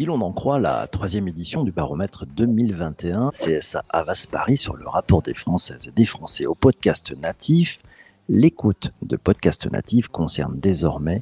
Si l'on en croit la troisième édition du baromètre 2021, CSA Avas Paris sur le rapport des Françaises et des Français au podcast natif, l'écoute de podcast natif concerne désormais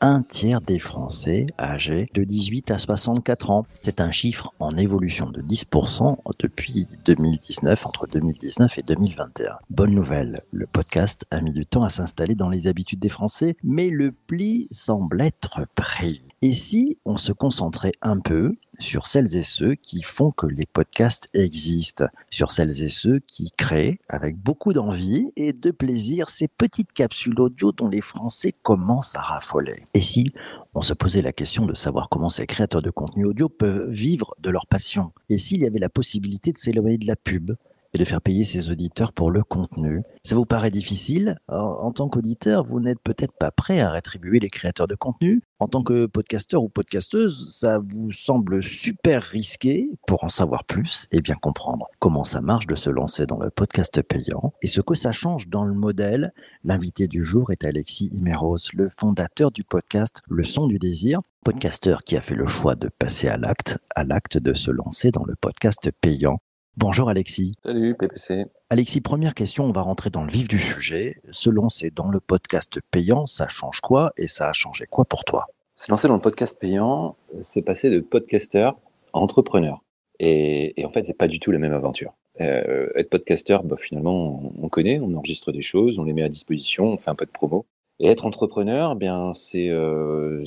un tiers des Français âgés de 18 à 64 ans. C'est un chiffre en évolution de 10% depuis 2019, entre 2019 et 2021. Bonne nouvelle, le podcast a mis du temps à s'installer dans les habitudes des Français, mais le pli semble être pris. Et si on se concentrait un peu sur celles et ceux qui font que les podcasts existent, sur celles et ceux qui créent avec beaucoup d'envie et de plaisir ces petites capsules audio dont les Français commencent à raffoler. Et si on se posait la question de savoir comment ces créateurs de contenu audio peuvent vivre de leur passion, et s'il y avait la possibilité de s'éloigner de la pub, et de faire payer ses auditeurs pour le contenu. Ça vous paraît difficile? En tant qu'auditeur, vous n'êtes peut-être pas prêt à rétribuer les créateurs de contenu. En tant que podcasteur ou podcasteuse, ça vous semble super risqué. Pour en savoir plus et bien comprendre comment ça marche de se lancer dans le podcast payant et ce que ça change dans le modèle, l'invité du jour est Alexis Imeros, le fondateur du podcast Le Son du Désir, podcasteur qui a fait le choix de passer à l'acte, à l'acte de se lancer dans le podcast payant Bonjour Alexis. Salut PPC. Alexis, première question, on va rentrer dans le vif du sujet. Se lancer dans le podcast payant, ça change quoi et ça a changé quoi pour toi? Se lancer dans le podcast payant, c'est passer de podcasteur à entrepreneur. Et, en fait, c'est pas du tout la même aventure. Euh, être podcasteur, bah, finalement, on connaît, on enregistre des choses, on les met à disposition, on fait un peu de promo. Et être entrepreneur, bien, c'est euh,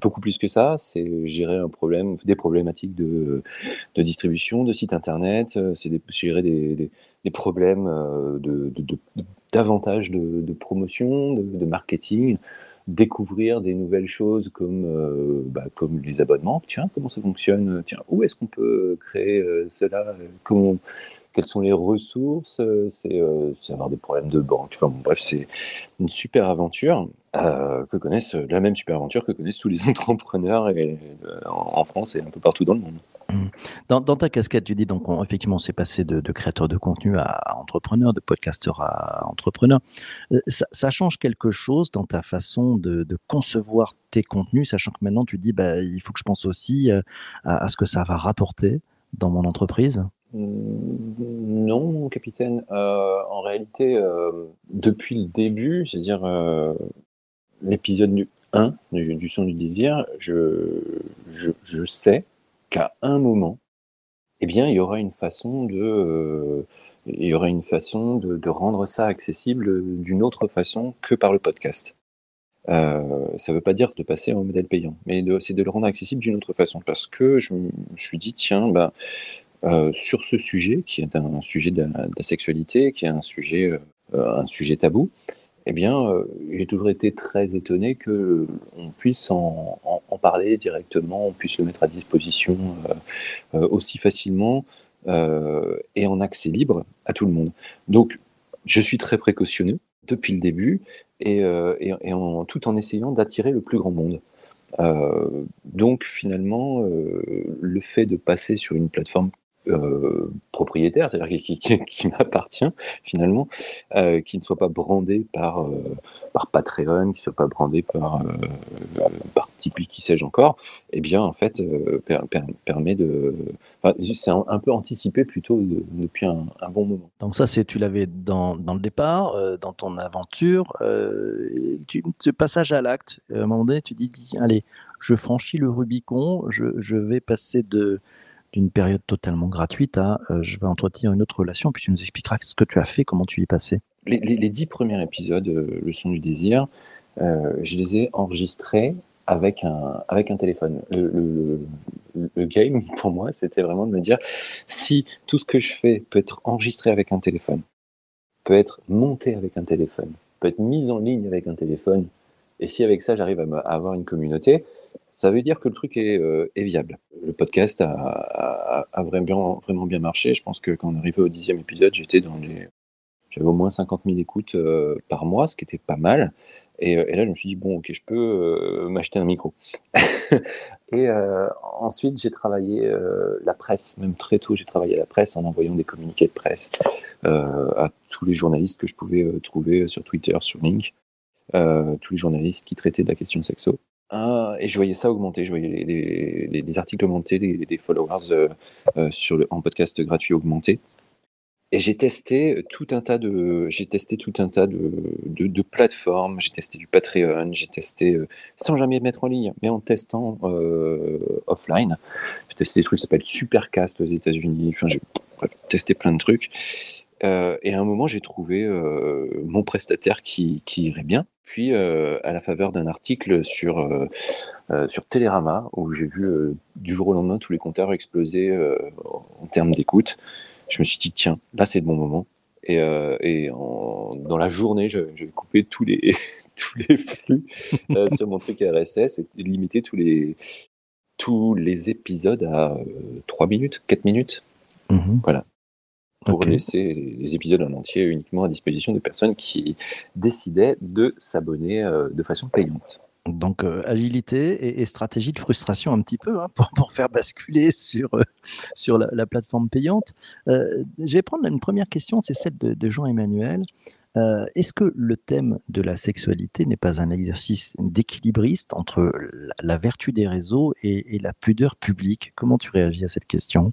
beaucoup plus que ça. C'est gérer un problème, des problématiques de, de distribution, de site internet. Euh, c'est gérer des, des, problèmes euh, de, de, davantage de, de, promotion, de, marketing, découvrir des nouvelles choses comme euh, bah, comme les abonnements. Tiens, comment ça fonctionne? Tiens, où est-ce qu'on peut créer cela? Comment quelles sont les ressources, euh, euh, c'est avoir des problèmes de banque. Enfin, bref, c'est une super aventure euh, que connaissent, la même super aventure que connaissent tous les entrepreneurs en France et un peu partout dans le monde. Mmh. Dans, ta casquette, tu dis donc effectivement, c'est passé de, de, créateur de contenu à, entrepreneur, de podcasteur à entrepreneur. Ça, change quelque chose dans ta façon de, concevoir tes contenus, sachant que maintenant tu dis, bah, il faut que je pense aussi à ce que ça va rapporter dans mon entreprise? Non, mon capitaine. Euh, en réalité, euh, depuis le début, c'est-à-dire euh, l'épisode 1 du, son du désir, je, je, sais qu'à un moment, eh bien, il y aura une façon de, il y aura une façon de, de rendre ça accessible d'une autre façon que par le podcast. ça ne veut pas dire de passer en modèle payant, mais c'est de le rendre accessible d'une autre façon. Parce que je me suis dit, tiens, ben, euh, sur ce sujet, qui est un sujet de la, sexualité, qui est un sujet, euh, un sujet tabou, eh bien, euh, j'ai toujours été très étonné que on puisse en, parler directement, on puisse le mettre à disposition aussi facilement et en accès libre à tout le monde. Donc, je suis très précautionneux depuis le début et, tout en essayant d'attirer le plus grand monde. donc finalement, le fait de passer sur une plateforme euh, propriétaire, c'est-à-dire qui, qui, m'appartient finalement, euh, qui ne soit pas brandé par, euh, par Patreon, qui ne soit pas brandé par, par Tipeee, qui sais-je encore, eh bien en fait permet de... c'est un, peu anticipé plutôt depuis un, bon moment. Donc ça, c'est tu l'avais dans, dans, le départ, dans ton aventure, tu, ce passage à l'acte, à un moment donné, tu dis, allez, je franchis le Rubicon, je, je vais passer de d'une période totalement gratuite à euh, je vais entretenir une autre relation, puis tu nous expliqueras ce que tu as fait, comment tu y es passé. Les, dix premiers épisodes, euh, Le son du désir, euh, je les ai enregistrés avec un, avec un téléphone. Le, game, pour moi, c'était vraiment de me dire si tout ce que je fais peut être enregistré avec un téléphone, peut être monté avec un téléphone, peut être mis en ligne avec un téléphone, et si avec ça j'arrive à, avoir une communauté, ça veut dire que le truc est, euh, viable. Le podcast a, vraiment, bien marché. Je pense que quand on arrivait au dixième épisode, j'étais dans les, j'avais au moins 50 000 écoutes euh, par mois, ce qui était pas mal. Et, euh, et, là, je me suis dit, bon, ok, je peux m'acheter un micro. et ensuite, j'ai travaillé la presse, même très tôt, j'ai travaillé la presse en envoyant des communiqués de presse à tous les journalistes que je pouvais trouver sur Twitter, sur Link. tous les journalistes qui traitaient de la question sexo. Ah, et je voyais ça augmenter, je voyais les, articles augmenter, les, followers sur le, en podcast gratuit augmenter. Et j'ai testé tout un tas de, j'ai testé tout un tas de, plateformes. J'ai testé du Patreon, j'ai testé sans jamais mettre en ligne, mais en testant offline. J'ai testé des trucs qui s'appellent Supercast aux États-Unis. J'ai testé plein de trucs. Euh, et à un moment, j'ai trouvé euh, mon prestataire qui, qui, irait bien. Puis, euh, à la faveur d'un article sur, sur Télérama, où j'ai vu du jour au lendemain tous les compteurs exploser en termes d'écoute, je me suis dit, tiens, là, c'est le bon moment. Et, et dans la journée, je, je vais couper tous les, tous les flux sur mon truc RSS et limiter tous les, tous les épisodes à 3 minutes, 4 minutes. Mmh voilà pour laisser les épisodes en entier uniquement à disposition des personnes qui décidaient de s'abonner euh, de façon payante. Donc euh, agilité et, stratégie de frustration un petit peu hein, pour, faire basculer sur, euh, sur la, plateforme payante. je vais prendre une première question, c'est celle de, Jean-Emmanuel. Est-ce que le thème de la sexualité n'est pas un exercice d'équilibriste entre la, vertu des réseaux et, et la pudeur publique? Comment tu réagis à cette question?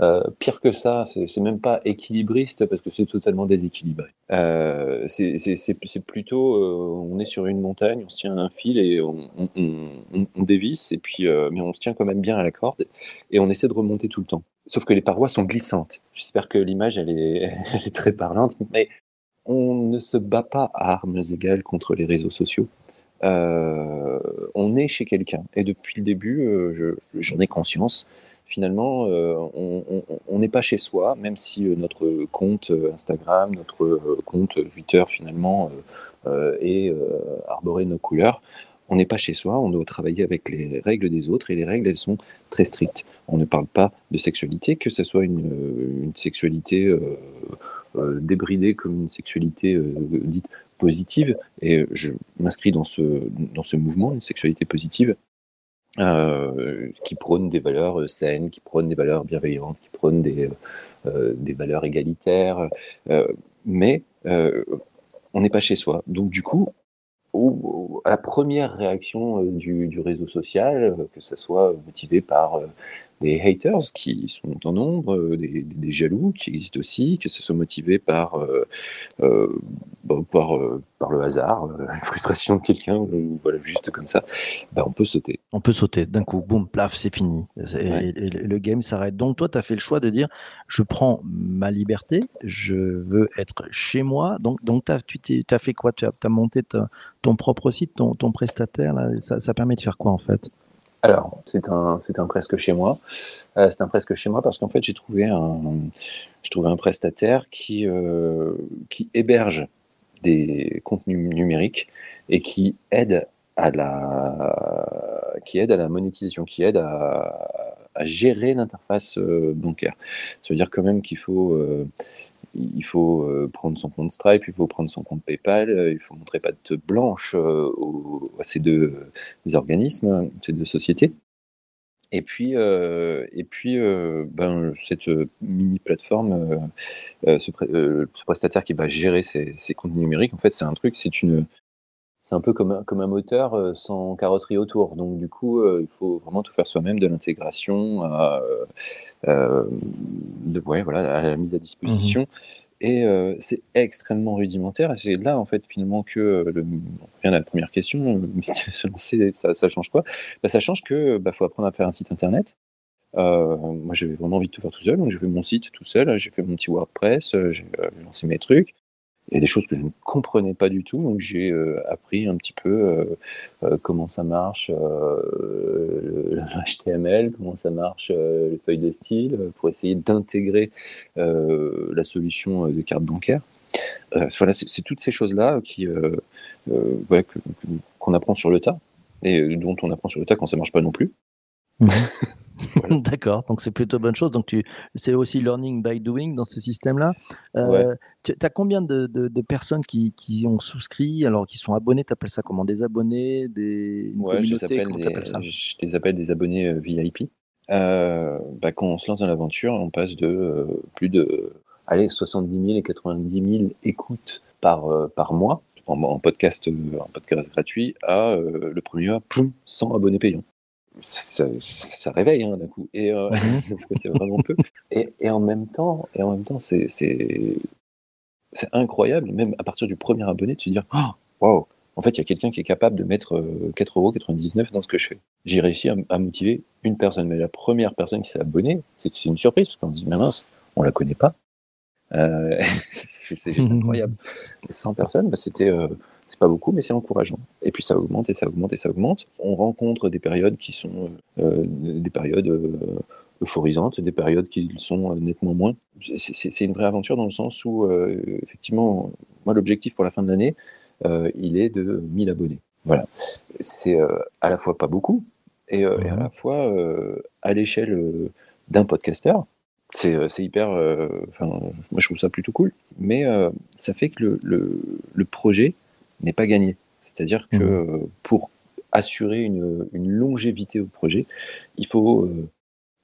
Euh, pire que ça, c'est même pas équilibriste parce que c'est totalement déséquilibré. Euh, c'est plutôt, euh, on est sur une montagne, on se tient à un fil et on, on, dévisse, et puis, mais on se tient quand même bien à la corde et on essaie de remonter tout le temps. Sauf que les parois sont glissantes. J'espère que l'image elle est, très parlante, mais on ne se bat pas à armes égales contre les réseaux sociaux. On est chez quelqu'un et depuis le début, j'en ai conscience finalement, euh, on n'est pas chez soi, même si euh, notre compte euh, Instagram, notre compte Twitter, finalement, est arboré nos couleurs. On n'est pas chez soi, on doit travailler avec les règles des autres et les règles, elles sont très strictes. On ne parle pas de sexualité, que ce soit une, sexualité débridée comme une sexualité dite positive. Et je m'inscris dans ce, dans ce mouvement, une sexualité positive. Euh, qui prône des valeurs euh, saines, qui prône des valeurs bienveillantes, qui prône des, euh, des valeurs égalitaires. mais on n'est pas chez soi. Donc du coup, à la première réaction du, du, réseau social, que ce soit motivé par des haters qui sont en nombre, euh, des, des, jaloux qui existent aussi, que ce soit motivé par, euh, euh, bah, par, par, le hasard, la frustration de quelqu'un, voilà, juste comme ça, bah, on peut sauter. On peut sauter d'un coup, boum, plaf, c'est fini. Et, le game s'arrête. Donc toi, tu as fait le choix de dire, je prends ma liberté, je veux être chez moi. Donc, donc tu as fait quoi? Tu as, as, monté ton propre site, ton, ton prestataire, là, ça, ça permet de faire quoi en fait? Alors, c'est un, c'est un presque chez moi. Euh, c'est un presque chez moi parce qu'en fait, j'ai trouvé un, un prestataire qui, euh, qui héberge des contenus numériques et qui aide à la, qui aide à la monétisation, qui aide à, à gérer l'interface euh, bancaire. Ça veut dire quand même qu'il faut, il faut euh, prendre son compte Stripe, il faut prendre son compte PayPal, euh, il faut montrer patte blanche euh, à ces deux organismes, ces deux sociétés. Et puis, et puis ben, cette mini plateforme, ce, prestataire qui va gérer ces, comptes numériques, en fait, c'est un truc, c'est une, c'est un peu comme un, comme un moteur sans carrosserie autour. Donc du coup, il faut vraiment tout faire soi-même, de l'intégration, de, ouais, voilà, à la mise à disposition. Mmh et c'est extrêmement rudimentaire. Et c'est là, en fait, finalement, que le, on revient à la première question, ça, ça change quoi? Bah, Ça change que bah, faut apprendre à faire un site internet. moi, j'avais vraiment envie de tout faire tout seul, donc j'ai fait mon site tout seul, j'ai fait mon petit WordPress, j'ai lancé mes trucs il y a des choses que je ne comprenais pas du tout, donc j'ai euh, appris un petit peu euh, euh, comment ça marche le HTML, comment ça marche les feuilles de style, pour essayer d'intégrer la solution de carte bancaire. voilà, c'est toutes ces choses-là qui voilà, qu'on apprend sur le tas et dont on apprend sur le tas quand ça marche pas non plus. Mmh. D'accord, donc c'est plutôt bonne chose. Donc tu, c'est aussi learning by doing dans ce système-là. Euh, tu as combien de, de, personnes qui, qui, ont souscrit, alors qui sont abonnés Tu appelles ça comment? Des abonnés? Des ouais, je, les je les appelle des abonnés euh, VIP. Euh, bah, quand on se lance dans l'aventure, on passe de euh, plus de allez, 70 000 et 90 000 écoutes par, par mois en, podcast, en podcast gratuit à le premier mois, 100 abonnés payants. Ça, ça, réveille hein, d'un coup et mhm. parce que c'est vraiment peu et, et, en même temps et en même temps c'est c'est incroyable même à partir du premier abonné de se dire oh, waouh en fait, il y a quelqu'un qui est capable de mettre 4,99€ euh, dans ce que je fais. J'ai réussi à, motiver une personne, mais la première personne qui s'est abonnée, c'est une surprise, parce qu'on se dit, mais mince, on la connaît pas. Euh, c'est juste incroyable. 100 personnes, bah, c'était, euh, c'est pas beaucoup, mais c'est encourageant. Et puis ça augmente et ça augmente et ça augmente. On rencontre des périodes qui sont des périodes euphorisantes, des périodes qui sont nettement moins. C'est une vraie aventure dans le sens où, effectivement, moi, l'objectif pour la fin de l'année, euh, il est de 1000 abonnés. Voilà. C'est euh, à la fois pas beaucoup et, euh, à la fois à l'échelle d'un podcasteur. C'est hyper. moi, je trouve ça plutôt cool. Mais ça fait que le, le, projet n'est pas gagné. C'est-à-dire que mmh. pour assurer une, une, longévité au projet, il faut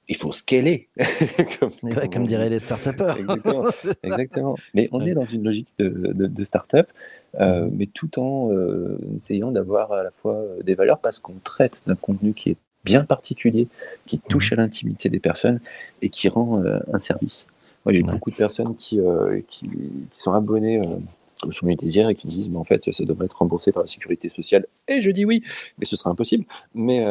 il faut scaler. comme, comme, diraient les start exactement, exactement, Mais on est dans une logique de, de, start-up, euh, mhm. mais tout en euh, essayant d'avoir à la fois euh, des valeurs parce qu'on traite d'un contenu qui est bien particulier, qui touche mhm. à l'intimité des personnes et qui rend un service. Moi, j'ai beaucoup de personnes qui, qui, sont abonnées au Soumis Désir et qui disent mais en fait ça devrait être remboursé par la sécurité sociale et je dis oui mais ce sera impossible mais,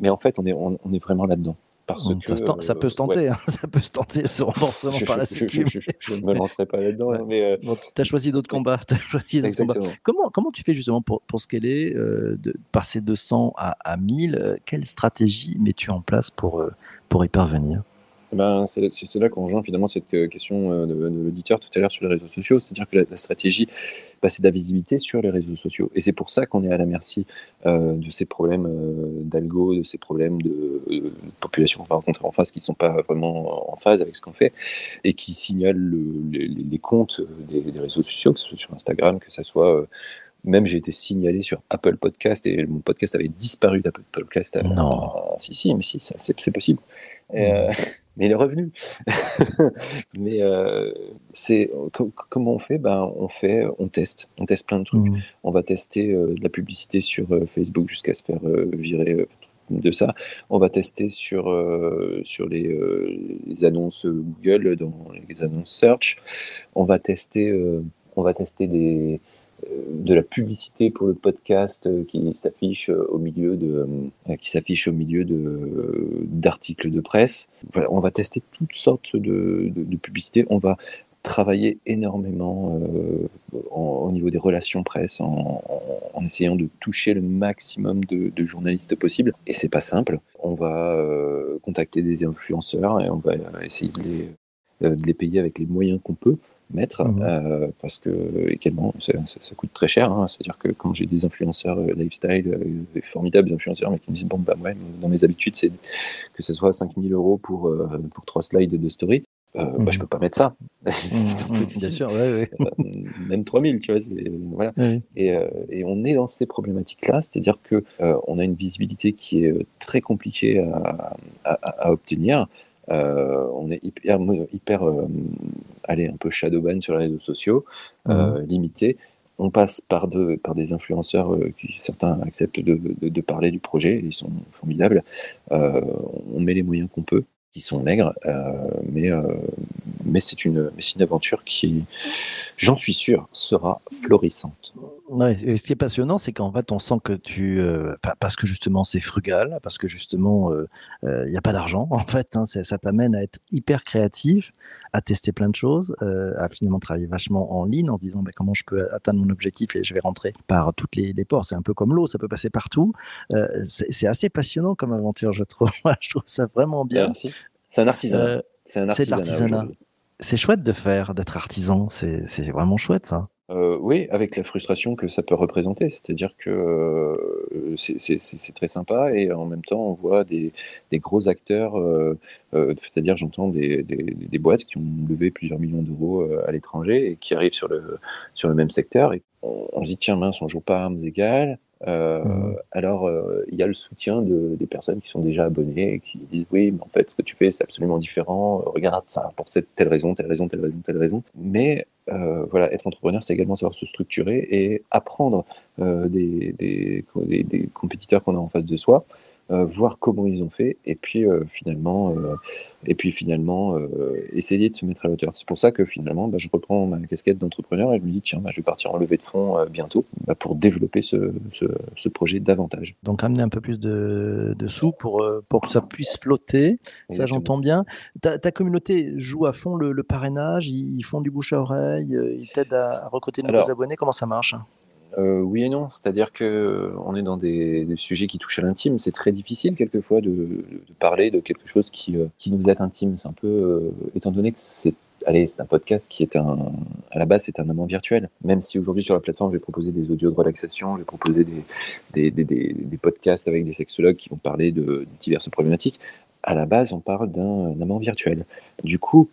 mais en fait on est, on est vraiment là-dedans ça, peut se tenter, hein. ça peut se tenter ce remboursement par la sécurité. Je ne me lancerai pas là-dedans. Mais euh, tu as choisi d'autres combats. As choisi combats. Comment, comment tu fais justement pour, pour scaler, euh, de passer de 100 à, à 1000 euh, Quelle stratégie mets-tu en place pour, pour y parvenir? Eh ben, c'est là qu'on rejoint finalement cette question de, l'auditeur tout à l'heure sur les réseaux sociaux, c'est-à-dire que la, stratégie, bah, c'est de la visibilité sur les réseaux sociaux. Et c'est pour ça qu'on est à la merci de ces problèmes d'algo, de ces problèmes de, population qu'on va rencontrer en face qui ne sont pas vraiment en phase avec ce qu'on fait et qui signalent les, comptes des, réseaux sociaux, que ce soit sur Instagram, que ce soit même j'ai été signalé sur Apple Podcast et mon podcast avait disparu d'Apple Podcast. Non. si, si, mais si, c'est possible. Euh, mais il est revenu. mais euh, c'est comment on fait? Ben on fait, on teste, on teste plein de trucs. Mmh. On va tester euh, de la publicité sur Facebook jusqu'à se faire virer de ça. On va tester sur sur les, les, annonces Google dans les annonces search. On va tester, on va tester des de la publicité pour le podcast euh, qui s'affiche euh, au milieu de euh, qui s'affiche au milieu de d'articles de presse. On va tester toutes sortes de, de, publicités. On va travailler énormément au niveau des relations presse en, essayant de toucher le maximum de, journalistes possible. Et c'est pas simple. On va contacter des influenceurs et on va essayer de les payer avec les moyens qu'on peut mettre, mmh euh, parce que également ça, coûte très cher. Hein. C'est-à-dire que quand j'ai des influenceurs euh, lifestyle, euh, formidables influenceurs, mais qui me disent bon bah ouais, dans mes habitudes c'est que ce soit 5000 euros pour pour trois slides de story. Euh, mmh bah, je peux pas mettre ça. Mmh, bien sûr, ouais, ouais. même 3000, tu vois. Voilà. Et, et, on est dans ces problématiques-là, c'est-à-dire que on a une visibilité qui est très compliquée à, à, à obtenir. Euh, on est hyper, hyper euh, allez, un peu shadowban sur les réseaux sociaux, euh, mhm. limité. On passe par, de, par des influenceurs qui certains acceptent de, de, parler du projet, ils sont formidables. on met les moyens qu'on peut, qui sont maigres, mais, mais c'est une, une aventure qui, j'en suis sûr, sera florissante. Ouais, ce qui est passionnant, c'est qu'en fait, on sent que tu, euh, parce que justement c'est frugal, parce que justement il euh, n'y euh, a pas d'argent, en fait, hein, ça t'amène à être hyper créatif, à tester plein de choses, euh, à finalement travailler vachement en ligne en se disant bah, comment je peux atteindre mon objectif et je vais rentrer par toutes les, les ports. C'est un peu comme l'eau, ça peut passer partout. c'est assez passionnant comme aventure, je trouve. je trouve ça vraiment bien. C'est un artisanat. c'est un artisanat. C'est chouette de faire, d'être artisan. C'est vraiment chouette ça. Euh, oui, avec la frustration que ça peut représenter. C'est-à-dire que euh, c'est très sympa et en même temps, on voit des, gros acteurs, euh, c'est-à-dire j'entends des, boîtes qui ont levé plusieurs millions d'euros à l'étranger et qui arrivent sur le, sur le même secteur. Et on, se dit, tiens, mince, on joue pas armes égales. Mmh. alors il y a le soutien de, des personnes qui sont déjà abonnées et qui disent oui, mais en fait, ce que tu fais, c'est absolument différent. Regarde ça pour cette telle raison, telle raison, telle raison, telle raison. Mais voilà, être entrepreneur, c'est également savoir se structurer et apprendre des, des, des compétiteurs qu'on a en face de soi. Euh, voir comment ils ont fait, et puis euh, finalement, euh, et puis finalement essayer de se mettre à l'auteur. C'est pour ça que finalement, bah, je reprends ma casquette d'entrepreneur et je me dis tiens, bah, je vais partir en levée de fonds bientôt bah, pour développer ce, ce, projet davantage. Donc amener un peu plus de, de sous pour, pour que ça puisse flotter, ça j'entends bien. Ta, ta, communauté joue à fond le, parrainage, ils font du bouche à oreille, ils t'aident à, recruter de nouveaux abonnés, comment ça marche? Euh, oui et non, c'est-à-dire que euh, on est dans des, sujets qui touchent à l'intime. C'est très difficile quelquefois de, parler de quelque chose qui, euh, qui nous est intime. C'est un peu, étant donné que c'est allez, c'est un podcast qui est un, à la base, c'est un amant virtuel. Même si aujourd'hui sur la plateforme, je vais proposer des audios de relaxation, je vais proposer des, des, des, des podcasts avec des sexologues qui vont parler de diverses problématiques. À la base, on parle d'un amant virtuel. Du coup,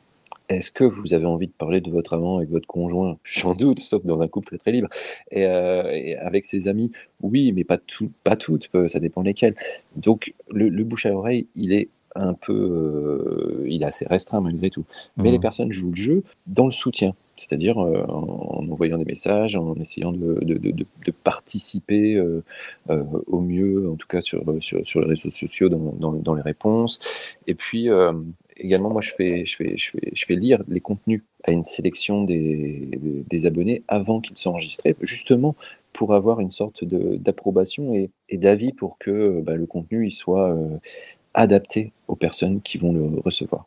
est-ce que vous avez envie de parler de votre amant avec votre conjoint? J'en doute, sauf dans un couple très très libre. Et, euh, avec ses amis, oui, mais pas tout, pas toutes, euh, ça dépend lesquelles. Donc le, bouche à oreille, il est un peu, euh, il est assez restreint malgré tout. Mais les mmh. personnes jouent le jeu dans le soutien, c'est-à-dire en, envoyant des messages, en essayant de, de, participer au mieux, en tout cas sur, sur, sur les réseaux sociaux, dans, dans, dans, les réponses. Et puis également, moi, je fais, je, fais, je, fais, je fais lire les contenus à une sélection des, des abonnés avant qu'ils soient enregistrés, justement pour avoir une sorte d'approbation et, d'avis pour que bah, le contenu il soit euh, adapté aux personnes qui vont le recevoir.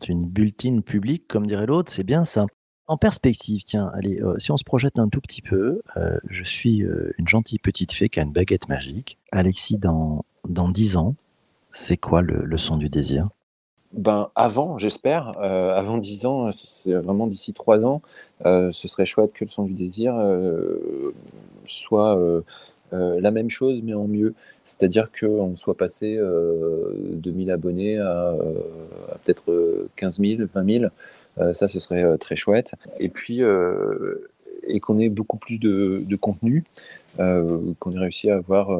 c'est une bulletine publique, comme dirait l'autre, c'est bien ça. En perspective, tiens, allez, euh, si on se projette un tout petit peu, euh, je suis une gentille petite fée qui a une baguette magique. Alexis, dans, dans 10 ans, c'est quoi le son du désir? Ben, avant, j'espère, euh, avant 10 ans, c'est vraiment d'ici 3 ans, euh, ce serait chouette que le son du désir euh, soit la même chose, mais en mieux. C'est-à-dire qu'on soit passé de 1000 abonnés à, peut-être 15 000, 20 000. ça, ce serait très chouette. Et puis, et qu'on ait beaucoup plus de, contenu, qu'on ait réussi à avoir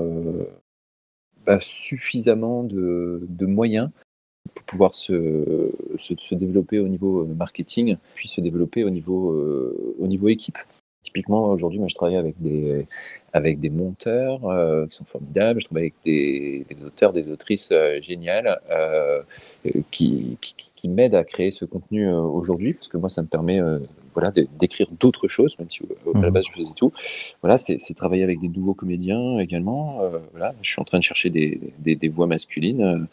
bah, suffisamment de, de moyens pour pouvoir se, se, développer au niveau euh, marketing, puis se développer au niveau, euh, au niveau équipe. Typiquement, aujourd'hui, moi, je travaille avec des, avec des monteurs euh, qui sont formidables, je travaille avec des, auteurs, des autrices géniales qui, qui m'aident à créer ce contenu aujourd'hui, parce que moi, ça me permet voilà, d'écrire d'autres choses, même si à la mmh. base je faisais tout. Voilà, c'est travailler avec des nouveaux comédiens également. voilà, je suis en train de chercher des, des, des voix masculines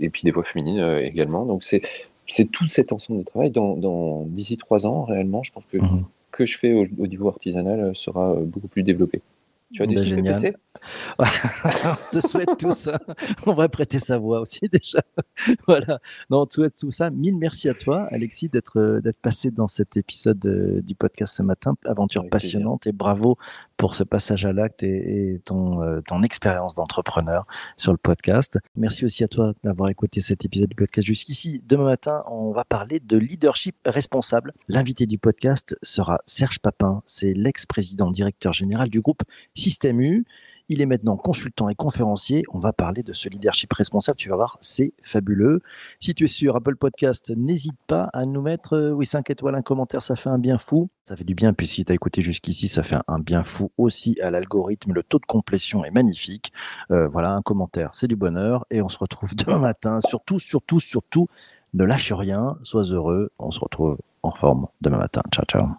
et puis des voix féminines euh, également. Donc c'est c'est tout cet ensemble de travail. Dans, dans d'ici trois ans, réellement, je pense que mmh. que je fais au, au, niveau artisanal euh, sera euh, beaucoup plus développé. Tu as des bah, génial. on te souhaite tout ça. On va prêter sa voix aussi déjà. voilà. Non, on te souhaite tout ça. Mille merci à toi, Alexis, d'être d'être passé dans cet épisode euh, du podcast ce matin. Aventure passionnante et bravo pour ce passage à l'acte et, ton, euh, ton expérience d'entrepreneur sur le podcast. Merci aussi à toi d'avoir écouté cet épisode du podcast jusqu'ici. Demain matin, on va parler de leadership responsable. L'invité du podcast sera Serge Papin. C'est l'ex-président directeur général du groupe Système U. Il est maintenant consultant et conférencier. On va parler de ce leadership responsable. Tu vas voir, c'est fabuleux. Si tu es sur Apple Podcast, n'hésite pas à nous mettre euh, oui 5 étoiles, un commentaire, ça fait un bien fou. Ça fait du bien, puis si tu as écouté jusqu'ici, ça fait un bien fou aussi à l'algorithme. Le taux de complétion est magnifique. Euh, voilà, un commentaire, c'est du bonheur. Et on se retrouve demain matin. Surtout, surtout, surtout, ne lâche rien, sois heureux. On se retrouve en forme demain matin. Ciao, ciao.